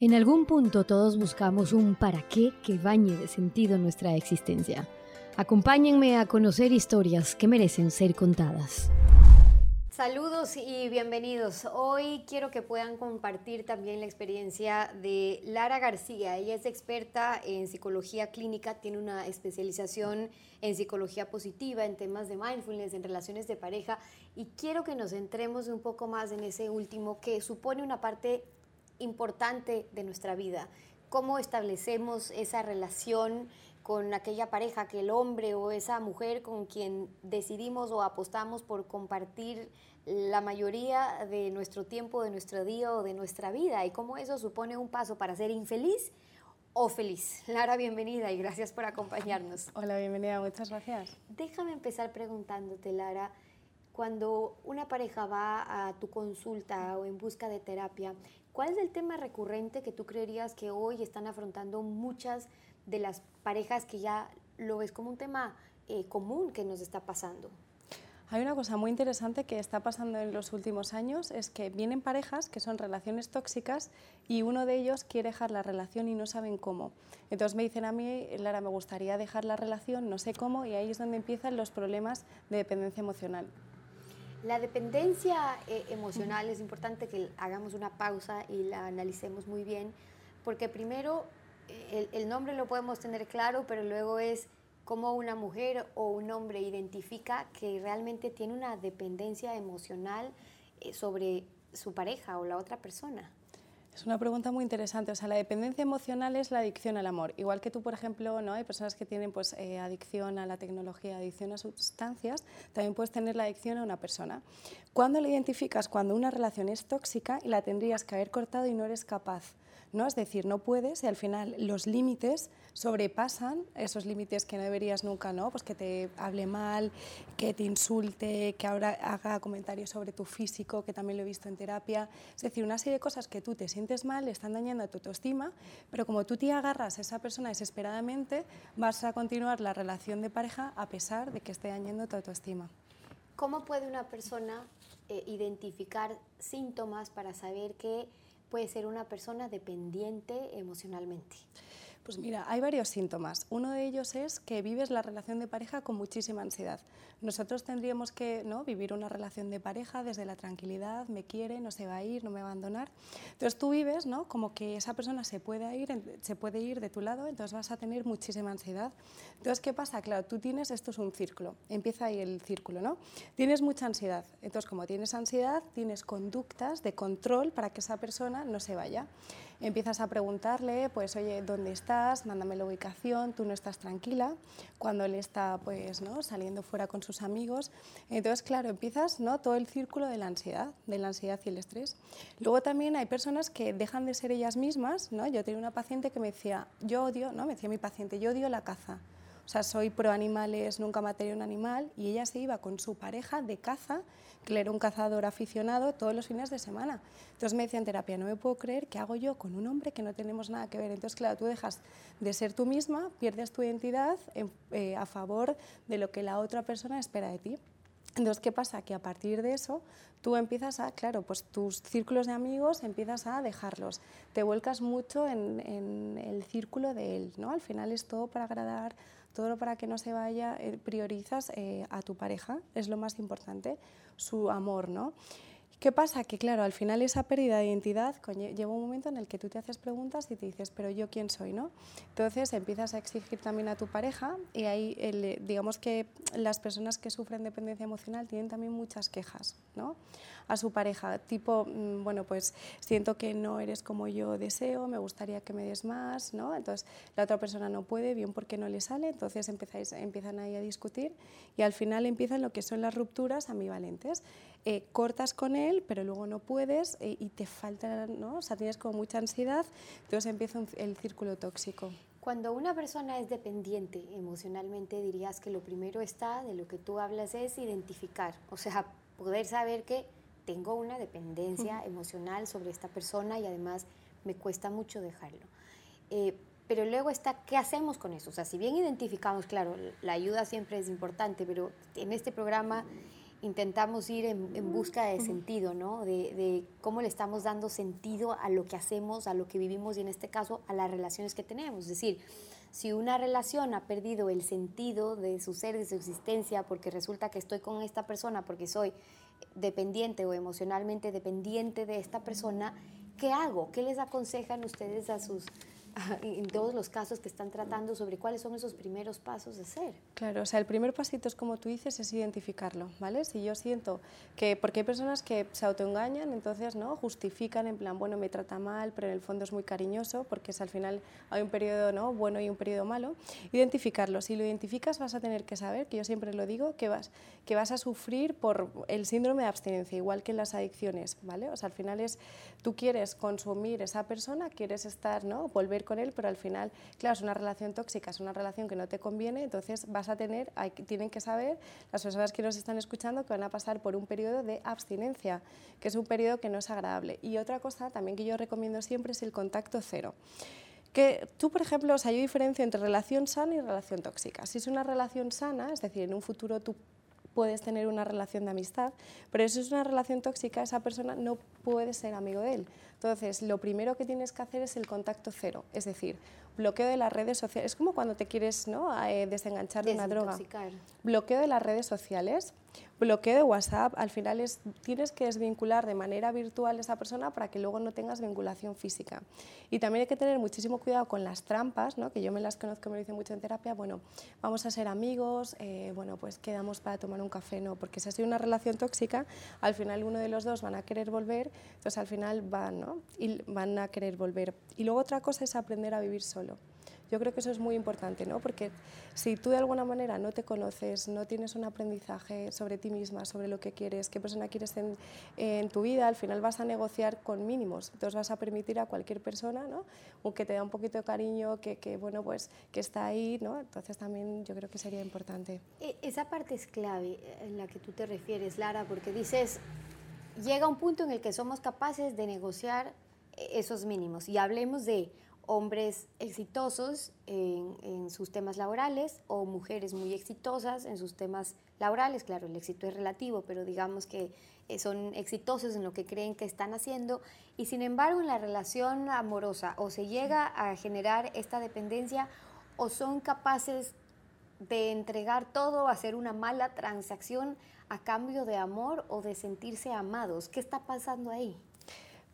En algún punto todos buscamos un para qué que bañe de sentido nuestra existencia. Acompáñenme a conocer historias que merecen ser contadas. Saludos y bienvenidos. Hoy quiero que puedan compartir también la experiencia de Lara García. Ella es experta en psicología clínica, tiene una especialización en psicología positiva, en temas de mindfulness, en relaciones de pareja y quiero que nos centremos un poco más en ese último que supone una parte importante de nuestra vida. Cómo establecemos esa relación con aquella pareja, que el hombre o esa mujer con quien decidimos o apostamos por compartir la mayoría de nuestro tiempo, de nuestro día o de nuestra vida y cómo eso supone un paso para ser infeliz o feliz. Lara, bienvenida y gracias por acompañarnos. Hola, bienvenida, muchas gracias. Déjame empezar preguntándote, Lara, cuando una pareja va a tu consulta o en busca de terapia, ¿cuál es el tema recurrente que tú creerías que hoy están afrontando muchas de las parejas que ya lo ves como un tema eh, común que nos está pasando? Hay una cosa muy interesante que está pasando en los últimos años, es que vienen parejas que son relaciones tóxicas y uno de ellos quiere dejar la relación y no saben cómo. Entonces me dicen a mí, Lara, me gustaría dejar la relación, no sé cómo, y ahí es donde empiezan los problemas de dependencia emocional. La dependencia eh, emocional es importante que hagamos una pausa y la analicemos muy bien, porque primero eh, el, nombre lo podemos tener claro, pero luego es cómo una mujer o un hombre identifica que realmente tiene una dependencia emocional eh, sobre su pareja o la otra persona. Es una pregunta muy interesante. O sea, la dependencia emocional es la adicción al amor. Igual que tú, por ejemplo, ¿no? hay personas que tienen pues, eh, adicción a la tecnología, adicción a sustancias, también puedes tener la adicción a una persona. ¿Cuándo la identificas? Cuando una relación es tóxica y la tendrías que haber cortado y no eres capaz. ¿No? Es decir, no puedes y al final los límites sobrepasan esos límites que no deberías nunca, ¿no? Pues que te hable mal, que te insulte, que ahora haga comentarios sobre tu físico, que también lo he visto en terapia. Es decir, una serie de cosas que tú te sientes mal, están dañando a tu autoestima, pero como tú te agarras a esa persona desesperadamente, vas a continuar la relación de pareja a pesar de que esté dañando tu autoestima. ¿Cómo puede una persona eh, identificar síntomas para saber que puede ser una persona dependiente emocionalmente? Pues mira, hay varios síntomas. Uno de ellos es que vives la relación de pareja con muchísima ansiedad. Nosotros tendríamos que ¿no? vivir una relación de pareja desde la tranquilidad, me quiere, no se va a ir, no me va a abandonar. Entonces tú vives ¿no? como que esa persona se puede, ir, se puede ir de tu lado, entonces vas a tener muchísima ansiedad. Entonces, ¿qué pasa? Claro, tú tienes, esto es un círculo, empieza ahí el círculo, ¿no? Tienes mucha ansiedad. Entonces, como tienes ansiedad, tienes conductas de control para que esa persona no se vaya empiezas a preguntarle, pues, oye, ¿dónde estás? Mándame la ubicación, tú no estás tranquila, cuando él está, pues, ¿no? saliendo fuera con sus amigos. Entonces, claro, empiezas, ¿no? Todo el círculo de la ansiedad, de la ansiedad y el estrés. Luego también hay personas que dejan de ser ellas mismas, ¿no? Yo tenía una paciente que me decía, yo odio, ¿no? Me decía mi paciente, yo odio la caza. O sea, soy pro animales, nunca maté un animal, y ella se iba con su pareja de caza que era un cazador aficionado todos los fines de semana. Entonces me decía en terapia, no me puedo creer qué hago yo con un hombre que no tenemos nada que ver. Entonces, claro, tú dejas de ser tú misma, pierdes tu identidad eh, a favor de lo que la otra persona espera de ti. Entonces, ¿qué pasa? Que a partir de eso tú empiezas a, claro, pues tus círculos de amigos empiezas a dejarlos, te vuelcas mucho en, en el círculo de él, ¿no? Al final es todo para agradar, todo para que no se vaya, eh, priorizas eh, a tu pareja, es lo más importante, su amor, ¿no? ¿Qué pasa? Que claro, al final esa pérdida de identidad lleva un momento en el que tú te haces preguntas y te dices, pero yo quién soy, ¿no? Entonces empiezas a exigir también a tu pareja y ahí digamos que las personas que sufren dependencia emocional tienen también muchas quejas, ¿no? A su pareja, tipo, mm, bueno, pues siento que no eres como yo deseo, me gustaría que me des más, ¿no? Entonces la otra persona no puede, bien porque no le sale, entonces empezáis, empiezan ahí a discutir y al final empiezan lo que son las rupturas ambivalentes. Eh, cortas con él, pero luego no puedes eh, y te falta, ¿no? O sea, tienes como mucha ansiedad, entonces empieza el círculo tóxico. Cuando una persona es dependiente emocionalmente, dirías que lo primero está, de lo que tú hablas, es identificar, o sea, poder saber que tengo una dependencia emocional sobre esta persona y además me cuesta mucho dejarlo. Eh, pero luego está, ¿qué hacemos con eso? O sea, si bien identificamos, claro, la ayuda siempre es importante, pero en este programa intentamos ir en, busca de sentido, ¿no? De, de, cómo le estamos dando sentido a lo que hacemos, a lo que vivimos y en este caso a las relaciones que tenemos. Es decir, si una relación ha perdido el sentido de su ser, de su existencia, porque resulta que estoy con esta persona, porque soy dependiente o emocionalmente dependiente de esta persona, ¿qué hago? ¿Qué les aconsejan ustedes a sus en todos los casos que están tratando sobre cuáles son esos primeros pasos de ser. Claro, o sea, el primer pasito es como tú dices, es identificarlo, ¿vale? Si yo siento que, porque hay personas que se autoengañan, entonces, ¿no? Justifican en plan, bueno, me trata mal, pero en el fondo es muy cariñoso, porque es al final hay un periodo, ¿no? Bueno y un periodo malo. Identificarlo, si lo identificas vas a tener que saber, que yo siempre lo digo, que vas, que vas a sufrir por el síndrome de abstinencia, igual que en las adicciones, ¿vale? O sea, al final es, tú quieres consumir esa persona, quieres estar, ¿no? Volver con él, pero al final, claro, es una relación tóxica, es una relación que no te conviene, entonces vas a tener, hay, tienen que saber, las personas que nos están escuchando, que van a pasar por un periodo de abstinencia, que es un periodo que no es agradable. Y otra cosa también que yo recomiendo siempre es el contacto cero que tú, por ejemplo, o sea, yo diferencio entre relación sana y relación tóxica. Si es una relación sana, es decir, en un futuro tú puedes tener una relación de amistad, pero si es una relación tóxica, esa persona no puede ser amigo de él. Entonces, lo primero que tienes que hacer es el contacto cero, es decir, bloqueo de las redes sociales. Es como cuando te quieres ¿no? Eh, desenganchar de una droga. Bloqueo de las redes sociales, bloqueo de WhatsApp. Al final es, tienes que desvincular de manera virtual a esa persona para que luego no tengas vinculación física. Y también hay que tener muchísimo cuidado con las trampas, ¿no? que yo me las conozco, me lo dicen mucho en terapia. Bueno, vamos a ser amigos, eh, bueno, pues quedamos para tomar un café, no, porque si ha sido una relación tóxica, al final uno de los dos van a querer volver, entonces al final van, ¿no? Y van a querer volver. Y luego otra cosa es aprender a vivir solo. Yo creo que eso es muy importante, ¿no? porque si tú de alguna manera no te conoces, no tienes un aprendizaje sobre ti misma, sobre lo que quieres, qué persona quieres en, en tu vida, al final vas a negociar con mínimos. Entonces vas a permitir a cualquier persona ¿no? que te da un poquito de cariño, que, que, bueno, pues, que está ahí. ¿no? Entonces también yo creo que sería importante. E, esa parte es clave en la que tú te refieres, Lara, porque dices, llega un punto en el que somos capaces de negociar esos mínimos. Y hablemos de hombres exitosos en, sus temas laborales o mujeres muy exitosas en sus temas laborales. Claro, el éxito es relativo, pero digamos que eh, son exitosos en lo que creen que están haciendo y sin embargo en la relación amorosa o se llega a generar esta dependencia o son capaces de entregar todo, hacer una mala transacción a cambio de amor o de sentirse amados. ¿Qué está pasando ahí?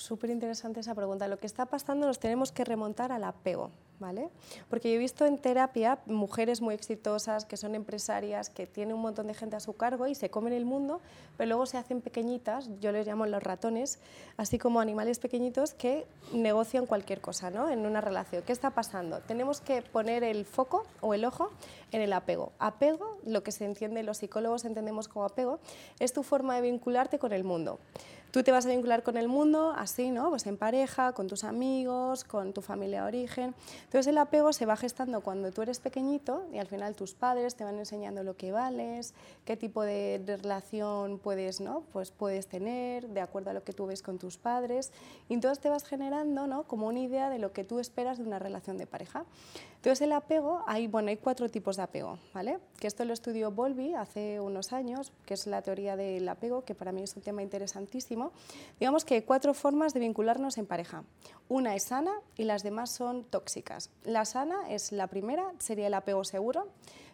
Súper interesante esa pregunta. Lo que está pasando nos tenemos que remontar al apego. ¿Vale? Porque yo he visto en terapia mujeres muy exitosas que son empresarias, que tienen un montón de gente a su cargo y se comen el mundo, pero luego se hacen pequeñitas, yo les llamo los ratones, así como animales pequeñitos que negocian cualquier cosa ¿no? en una relación. ¿Qué está pasando? Tenemos que poner el foco o el ojo en el apego. Apego, lo que se entiende, los psicólogos entendemos como apego, es tu forma de vincularte con el mundo. Tú te vas a vincular con el mundo así, ¿no? Pues en pareja, con tus amigos, con tu familia de origen. Entonces el apego se va gestando cuando tú eres pequeñito y al final tus padres te van enseñando lo que vales, qué tipo de, relación puedes, ¿no? Pues puedes tener de acuerdo a lo que tú ves con tus padres. Y entonces te vas generando, ¿no? Como una idea de lo que tú esperas de una relación de pareja. Entonces el apego, hay, bueno, hay cuatro tipos de apego, ¿vale? Que esto lo estudió Bolby hace unos años, que es la teoría del apego, que para mí es un tema interesantísimo. Digamos que hay cuatro formas de vincularnos en pareja. Una es sana y las demás son tóxicas. La sana es la primera, sería el apego seguro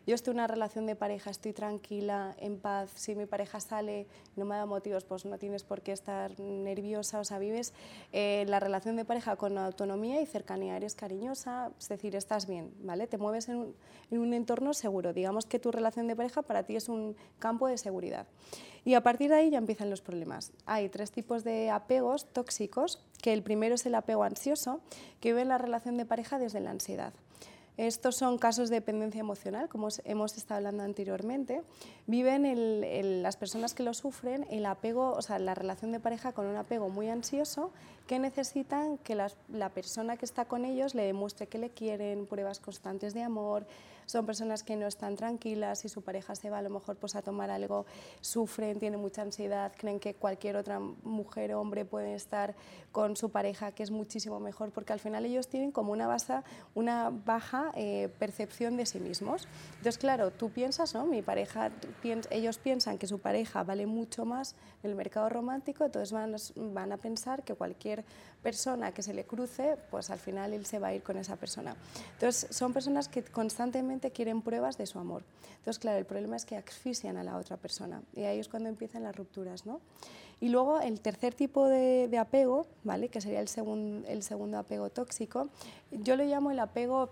yo estoy en una relación de pareja, estoy tranquila, en paz, si mi pareja sale, no me da motivos, pues no tienes por qué estar nerviosa, o sea, vives eh, la relación de pareja con autonomía y cercanía, eres cariñosa, es decir, estás bien, ¿vale? Te mueves en un, en un entorno seguro, digamos que tu relación de pareja para ti es un campo de seguridad. Y a partir de ahí ya empiezan los problemas. Hay tres tipos de apegos tóxicos, que el primero es el apego ansioso, que vive la relación de pareja desde la ansiedad. Estos son casos de dependencia emocional, como hemos estado hablando anteriormente. Viven las personas que lo sufren el apego, o sea, la relación de pareja con un apego muy ansioso que necesitan que la persona que está con ellos le demuestre que le quieren, pruebas constantes de amor, son personas que no están tranquilas, si su pareja se va a lo mejor pues, a tomar algo, sufren, tienen mucha ansiedad, creen que cualquier otra mujer o hombre puede estar con su pareja, que es muchísimo mejor, porque al final ellos tienen como una, una baja eh, percepción de sí mismos. Entonces, claro, tú piensas, ¿no? Mi pareja, ellos piensan que su pareja vale mucho más en el mercado romántico, entonces van, van a pensar que cualquier persona que se le cruce, pues al final él se va a ir con esa persona. Entonces, son personas que constantemente quieren pruebas de su amor. Entonces, claro, el problema es que asfixian a la otra persona y ahí es cuando empiezan las rupturas, ¿no? Y luego el tercer tipo de, apego, ¿vale? que sería el, el segundo apego tóxico, yo lo llamo el apego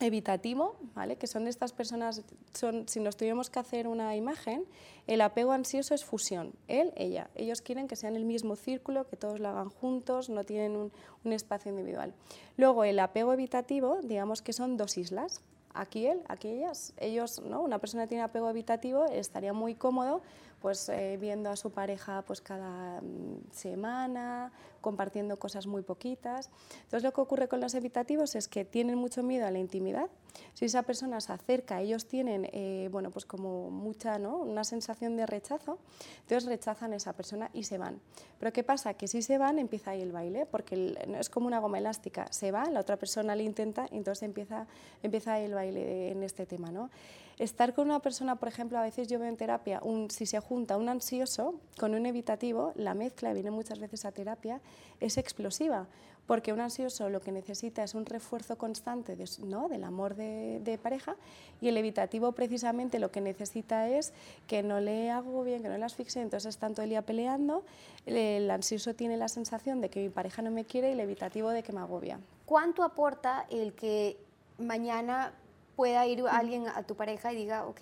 evitativo, ¿vale? que son estas personas, son, si nos tuviéramos que hacer una imagen, el apego ansioso es fusión, él, ella. Ellos quieren que sean el mismo círculo, que todos lo hagan juntos, no tienen un, un espacio individual. Luego el apego evitativo, digamos que son dos islas, aquí él, aquí ellas. Ellos, ¿no? Una persona que tiene apego evitativo estaría muy cómodo pues eh, viendo a su pareja pues cada mm, semana, compartiendo cosas muy poquitas. Entonces lo que ocurre con los evitativos es que tienen mucho miedo a la intimidad. Si esa persona se acerca, ellos tienen eh, bueno, pues como mucha, ¿no? una sensación de rechazo, entonces rechazan a esa persona y se van. Pero ¿qué pasa? Que si se van empieza ahí el baile, porque es como una goma elástica. Se va, la otra persona le intenta entonces empieza, empieza el baile en este tema. ¿no? Estar con una persona, por ejemplo, a veces yo veo en terapia, un, si se junta un ansioso con un evitativo, la mezcla, viene muchas veces a terapia, es explosiva, porque un ansioso lo que necesita es un refuerzo constante ¿no? del amor de, pareja y el evitativo precisamente lo que necesita es que no le hago bien, que no le asfixie, entonces están todo el día peleando, el ansioso tiene la sensación de que mi pareja no me quiere y el evitativo de que me agobia. ¿Cuánto aporta el que mañana pueda ir alguien a tu pareja y diga, ok,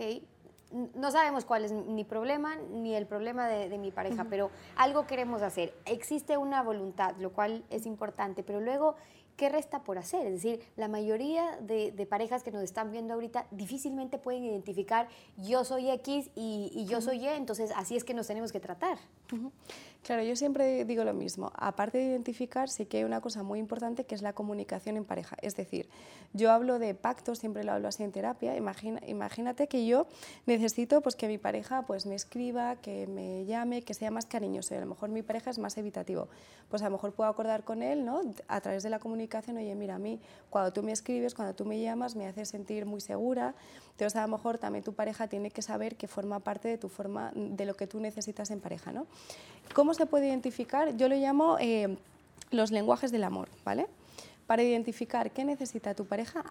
no sabemos cuál es mi problema ni el problema de, mi pareja, pero algo queremos hacer. Existe una voluntad, lo cual es importante, pero luego ¿qué resta por hacer? Es decir, la mayoría de, parejas que nos están viendo ahorita difícilmente pueden identificar yo soy X y, yo soy Y, entonces así es que nos tenemos que tratar. Claro, yo siempre digo lo mismo. Aparte de identificar, sí que hay una cosa muy importante que es la comunicación en pareja. Es decir, yo hablo de pactos, siempre lo hablo así en terapia. Imagina, imagínate que yo necesito pues, que mi pareja pues, me escriba, que me llame, que sea más cariñoso. Y a lo mejor mi pareja es más evitativo. Pues a lo mejor puedo acordar con él, ¿no? a través de la comunicación, oye, mira, a mí cuando tú me escribes, cuando tú me llamas, me hace sentir muy segura. Entonces a lo mejor también tu pareja tiene que saber que forma parte de tu forma, de lo que tú necesitas en pareja. ¿no? ¿Cómo se puede identificar? Yo lo llamo eh, los lenguajes del amor, ¿vale? Para identificar qué necesita tu pareja,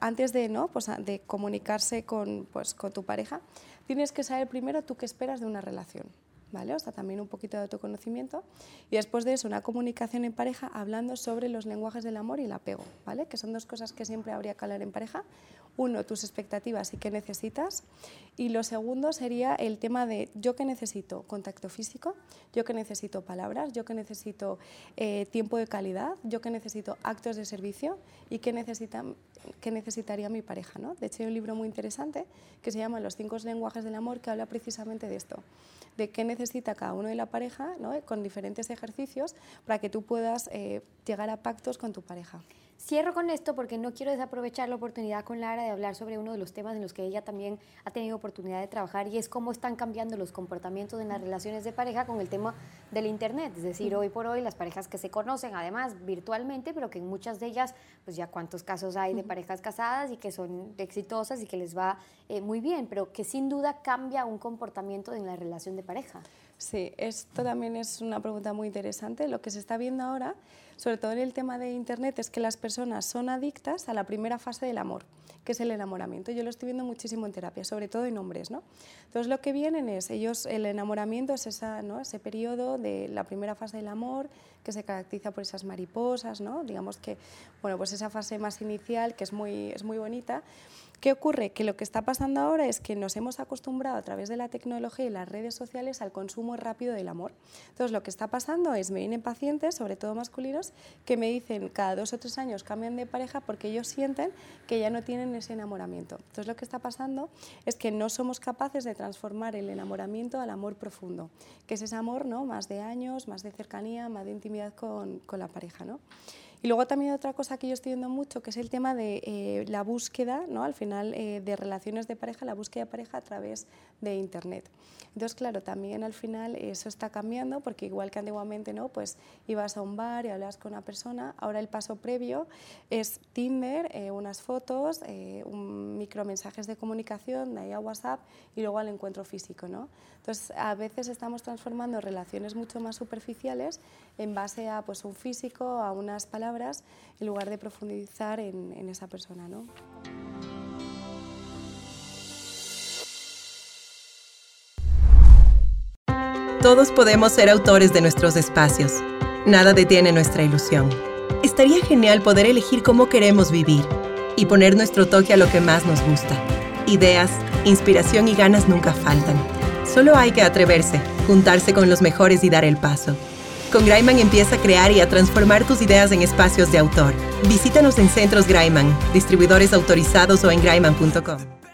antes de, ¿no? pues, de comunicarse con, pues, con tu pareja, tienes que saber primero tú qué esperas de una relación. ¿Vale? O sea, también un poquito de autoconocimiento y después de eso una comunicación en pareja hablando sobre los lenguajes del amor y el apego, ¿vale? Que son dos cosas que siempre habría que hablar en pareja uno, tus expectativas y qué necesitas. Y lo segundo sería el tema de yo que necesito contacto físico, yo que necesito palabras, yo que necesito eh, tiempo de calidad, yo que necesito actos de servicio y qué, necesita, qué necesitaría mi pareja. ¿no? De hecho, hay un libro muy interesante que se llama Los cinco lenguajes del amor que habla precisamente de esto, de qué necesita cada uno de la pareja ¿no? con diferentes ejercicios para que tú puedas eh, llegar a pactos con tu pareja. Cierro con esto porque no quiero desaprovechar la oportunidad con Lara de hablar sobre uno de los temas en los que ella también ha tenido oportunidad de trabajar y es cómo están cambiando los comportamientos en las relaciones de pareja con el tema del Internet. Es decir, hoy por hoy las parejas que se conocen además virtualmente, pero que en muchas de ellas, pues ya cuántos casos hay de parejas casadas y que son exitosas y que les va eh, muy bien, pero que sin duda cambia un comportamiento en la relación de pareja. Sí, esto también es una pregunta muy interesante. Lo que se está viendo ahora, sobre todo en el tema de Internet, es que las personas son adictas a la primera fase del amor, que es el enamoramiento. Yo lo estoy viendo muchísimo en terapia, sobre todo en hombres. ¿no? Entonces lo que vienen es, ellos, el enamoramiento es esa, ¿no? ese periodo de la primera fase del amor, que se caracteriza por esas mariposas, ¿no? digamos que, bueno, pues esa fase más inicial, que es muy, es muy bonita. ¿Qué ocurre? Que lo que está pasando ahora es que nos hemos acostumbrado a través de la tecnología y las redes sociales al consumo rápido del amor. Entonces, lo que está pasando es, me vienen pacientes, sobre todo masculinos, que me dicen cada dos o tres años cambian de pareja porque ellos sienten que ya no tienen ese enamoramiento. Entonces, lo que está pasando es que no somos capaces de transformar el enamoramiento al amor profundo, que es ese amor ¿no? más de años, más de cercanía, más de intimidad con, con la pareja. ¿no? Y luego también otra cosa que yo estoy viendo mucho, que es el tema de eh, la búsqueda, ¿no? al final, eh, de relaciones de pareja, la búsqueda de pareja a través de Internet. Entonces, claro, también al final eso está cambiando, porque igual que antiguamente, ¿no? Pues ibas a un bar y hablabas con una persona, ahora el paso previo es Tinder, eh, unas fotos, un micromensajes de comunicación, de ahí a WhatsApp y luego al encuentro físico, ¿no? Entonces, a veces estamos transformando relaciones mucho más superficiales en base a pues, un físico, a unas en lugar de profundizar en, en esa persona, ¿no? Todos podemos ser autores de nuestros espacios. Nada detiene nuestra ilusión. Estaría genial poder elegir cómo queremos vivir y poner nuestro toque a lo que más nos gusta. Ideas, inspiración y ganas nunca faltan. Solo hay que atreverse, juntarse con los mejores y dar el paso. Con Graiman empieza a crear y a transformar tus ideas en espacios de autor. Visítanos en Centros Graiman, distribuidores autorizados o en graiman.com.